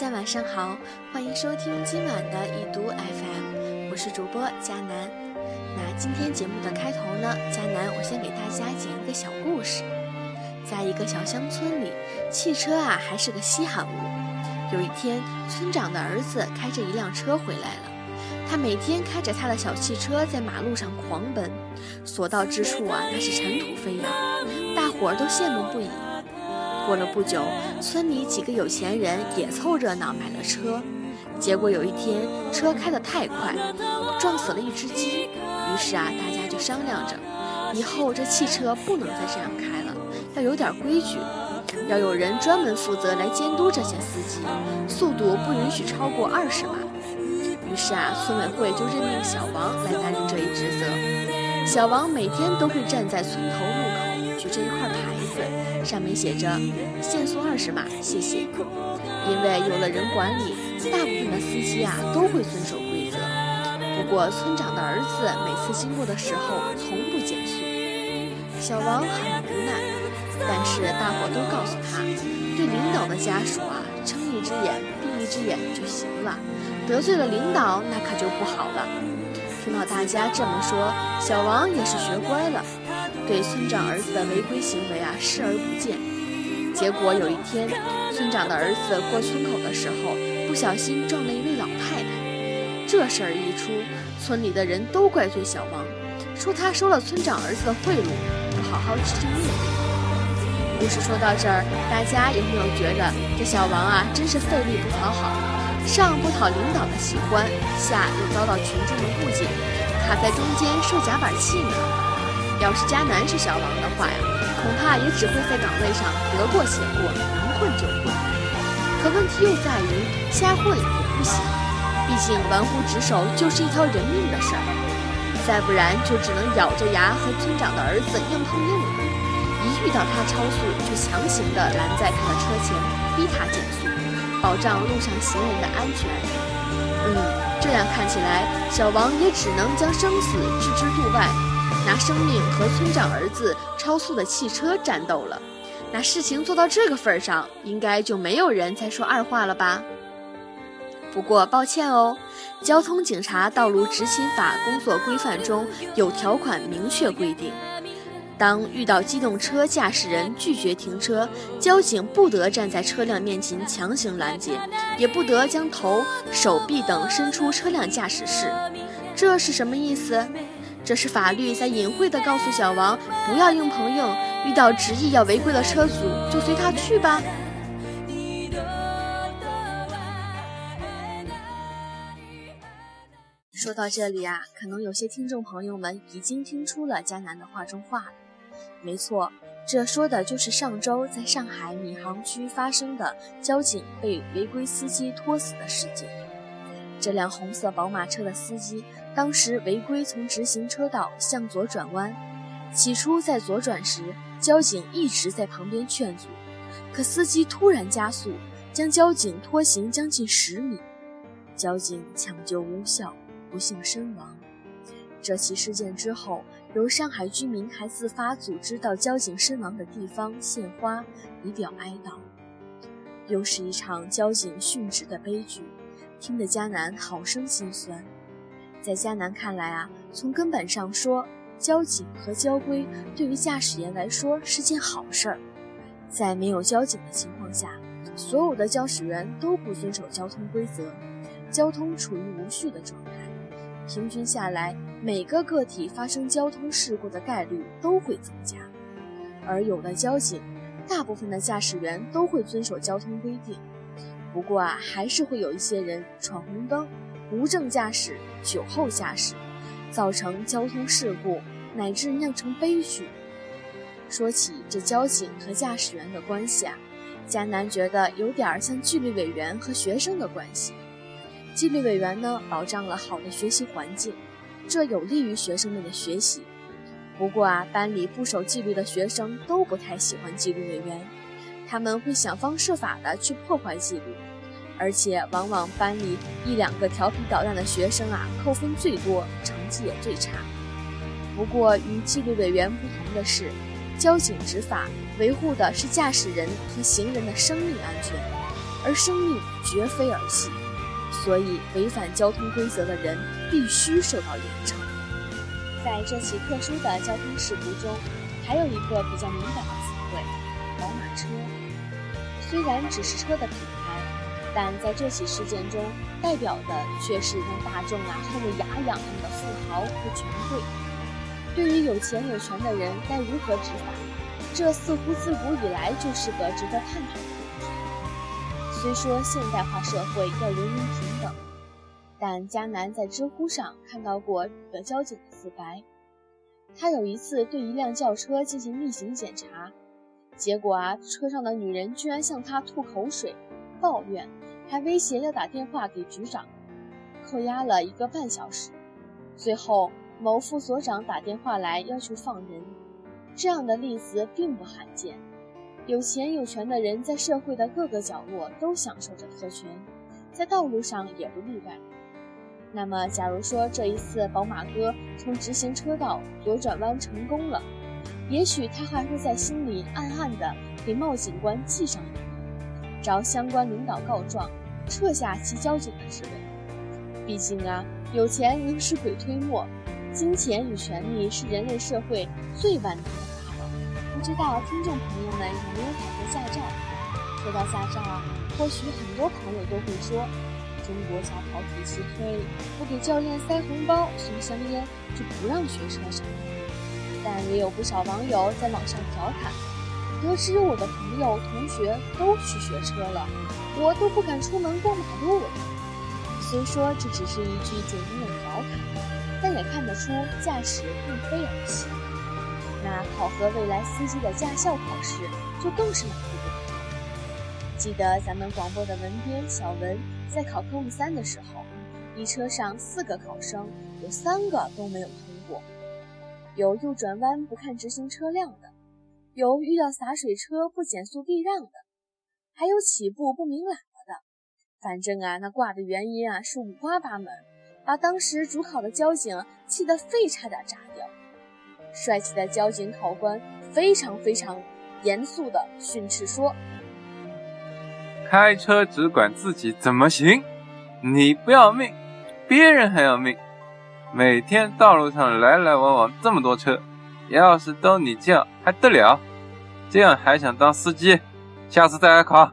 大家晚上好，欢迎收听今晚的易读 FM，我是主播佳楠。那今天节目的开头呢，佳楠我先给大家讲一个小故事。在一个小乡村里，汽车啊还是个稀罕物。有一天，村长的儿子开着一辆车回来了，他每天开着他的小汽车在马路上狂奔，所到之处啊那是尘土飞扬，大伙儿都羡慕不已。过了不久，村里几个有钱人也凑热闹买了车。结果有一天，车开得太快，撞死了一只鸡。于是啊，大家就商量着，以后这汽车不能再这样开了，要有点规矩，要有人专门负责来监督这些司机，速度不允许超过二十码。于是啊，村委会就任命小王来担任这一职责。小王每天都会站在村头路口，举着一块上面写着“限速二十码，谢谢”。因为有了人管理，大部分的司机啊都会遵守规则。不过村长的儿子每次经过的时候从不减速，小王很无奈。但是大伙都告诉他，对领导的家属啊睁一只眼闭一只眼就行了，得罪了领导那可就不好了。听到大家这么说，小王也是学乖了。对村长儿子的违规行为啊视而不见，结果有一天，村长的儿子过村口的时候，不小心撞了一位老太太。这事儿一出，村里的人都怪罪小王，说他收了村长儿子的贿赂，不好好执行命令。故事说到这儿，大家有没有觉得这小王啊真是费力不讨好，上不讨领导的喜欢，下又遭到群众的误解，卡在中间受夹板气呢？要是迦南是小王的话呀，恐怕也只会在岗位上得过且过，能混就混。可问题又在于，瞎混也不行，毕竟玩忽职守就是一条人命的事儿。再不然就只能咬着牙和村长的儿子硬碰硬了。一遇到他超速，就强行的拦在他的车前，逼他减速，保障路上行人的安全。嗯，这样看起来，小王也只能将生死置之度外。拿生命和村长儿子超速的汽车战斗了，那事情做到这个份儿上，应该就没有人再说二话了吧？不过抱歉哦，《交通警察道路执勤法》工作规范中有条款明确规定，当遇到机动车驾驶人拒绝停车，交警不得站在车辆面前强行拦截，也不得将头、手臂等伸出车辆驾驶室。这是什么意思？这是法律在隐晦地告诉小王，不要硬碰硬，遇到执意要违规的车主，就随他去吧。说到这里啊，可能有些听众朋友们已经听出了江南的话中话了。没错，这说的就是上周在上海闵行区发生的交警被违规司机拖死的事件。这辆红色宝马车的司机。当时违规从直行车道向左转弯，起初在左转时，交警一直在旁边劝阻，可司机突然加速，将交警拖行将近十米，交警抢救无效，不幸身亡。这起事件之后，有上海居民还自发组织到交警身亡的地方献花，以表哀悼。又是一场交警殉职的悲剧，听得迦南好生心酸。在迦南看来啊，从根本上说，交警和交规对于驾驶员来说是件好事儿。在没有交警的情况下，所有的驾驶员都不遵守交通规则，交通处于无序的状态。平均下来，每个个体发生交通事故的概率都会增加。而有了交警，大部分的驾驶员都会遵守交通规定。不过啊，还是会有一些人闯红灯。无证驾驶、酒后驾驶，造成交通事故乃至酿成悲剧。说起这交警和驾驶员的关系啊，迦南觉得有点像纪律委员和学生的关系。纪律委员呢，保障了好的学习环境，这有利于学生们的学习。不过啊，班里不守纪律的学生都不太喜欢纪律委员，他们会想方设法的去破坏纪律。而且往往班里一两个调皮捣蛋的学生啊，扣分最多，成绩也最差。不过与纪律委员不同的是，交警执法维护的是驾驶人和行人的生命安全。而生命绝非儿戏，所以违反交通规则的人必须受到严惩。在这起特殊的交通事故中，还有一个比较敏感的——车。虽然只是车的品牌，但在这起事件中，代表的却是让大众啊恨得牙痒痒的富豪和权贵。对于有钱有权的人，该如何执法？这似乎自古以来就是个值得探讨的问题。虽说现代化社会要人人平等。但迦南在知乎上看到过一个交警的自白，他有一次对一辆轿车进行例行检查，结果啊，车上的女人居然向他吐口水、抱怨，还威胁要打电话给局长，扣押了一个半小时。最后，某副所长打电话来要求放人。这样的例子并不罕见，有钱有权的人在社会的各个角落都享受着特权，在道路上也不例外。那么，假如说这一次宝马哥从直行车道左转弯成功了，也许他还会在心里暗暗的给茂警官记上一笔，找相关领导告状，撤下其交警的职位。毕竟啊，有钱能使鬼推磨，金钱与权力是人类社会最万能的法宝。不知道听众朋友们有没有考过驾照？说到驾照啊，或许很多朋友都会说。中国驾考体系黑，不给教练塞红包、送香烟，就不让学车上。但也有不少网友在网上调侃：得知我的朋友、同学都去学车了，我都不敢出门过马路了。虽说这只是一句简单的调侃，但也看得出驾驶并非儿戏。那考核未来司机的驾校考试，就更是难度不高。记得咱们广播的文编小文。在考科目三的时候，一车上四个考生，有三个都没有通过。有右转弯不看直行车辆的，有遇到洒水车不减速避让的，还有起步不鸣喇叭的。反正啊，那挂的原因啊是五花八门，把当时主考的交警气得肺差点炸掉。帅气的交警考官非常非常严肃地训斥说。开车只管自己怎么行，你不要命，别人还要命。每天道路上来来往往这么多车，要是都你这样还得了？这样还想当司机？下次再来考。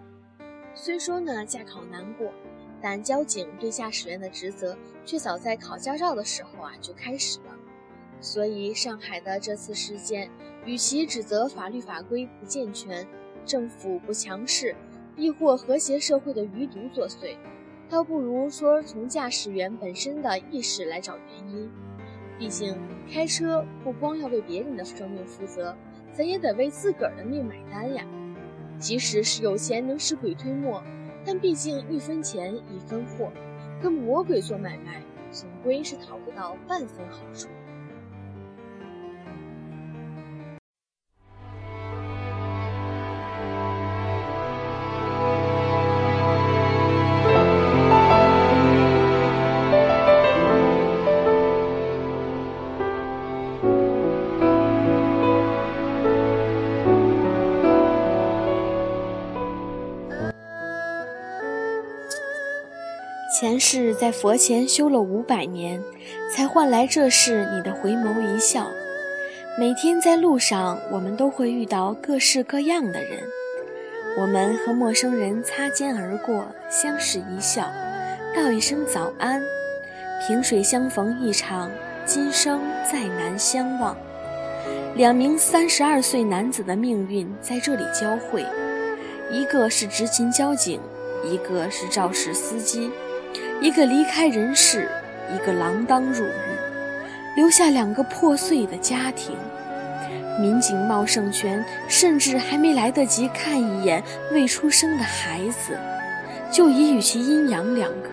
虽说呢驾考难过，但交警对驾驶员的职责却早在考驾照的时候啊就开始了。所以上海的这次事件，与其指责法律法规不健全，政府不强势。亦或和谐社会的余毒作祟，倒不如说从驾驶员本身的意识来找原因。毕竟开车不光要为别人的生命负责，咱也得为自个儿的命买单呀。即使是有钱能使鬼推磨，但毕竟一分钱一分货，跟魔鬼做买卖，总归是讨不到半分好处。前世在佛前修了五百年，才换来这世你的回眸一笑。每天在路上，我们都会遇到各式各样的人。我们和陌生人擦肩而过，相视一笑，道一声早安。萍水相逢一场，今生再难相忘。两名三十二岁男子的命运在这里交汇，一个是执勤交警，一个是肇事司机。一个离开人世，一个锒铛入狱，留下两个破碎的家庭。民警冒胜全，甚至还没来得及看一眼未出生的孩子，就已与其阴阳两隔。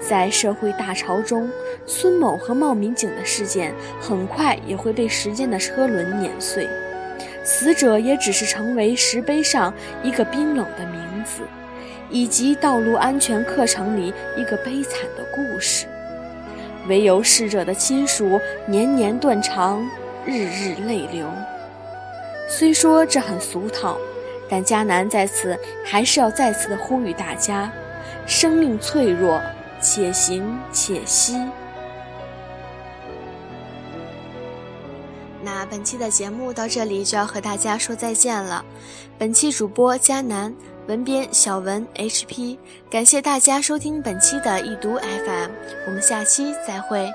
在社会大潮中，孙某和冒民警的事件很快也会被时间的车轮碾碎，死者也只是成为石碑上一个冰冷的名字。以及道路安全课程里一个悲惨的故事，唯有逝者的亲属年年断肠，日日泪流。虽说这很俗套，但迦南在此还是要再次的呼吁大家：生命脆弱，且行且惜。那本期的节目到这里就要和大家说再见了。本期主播迦南，文编小文 HP，感谢大家收听本期的易读 FM，我们下期再会。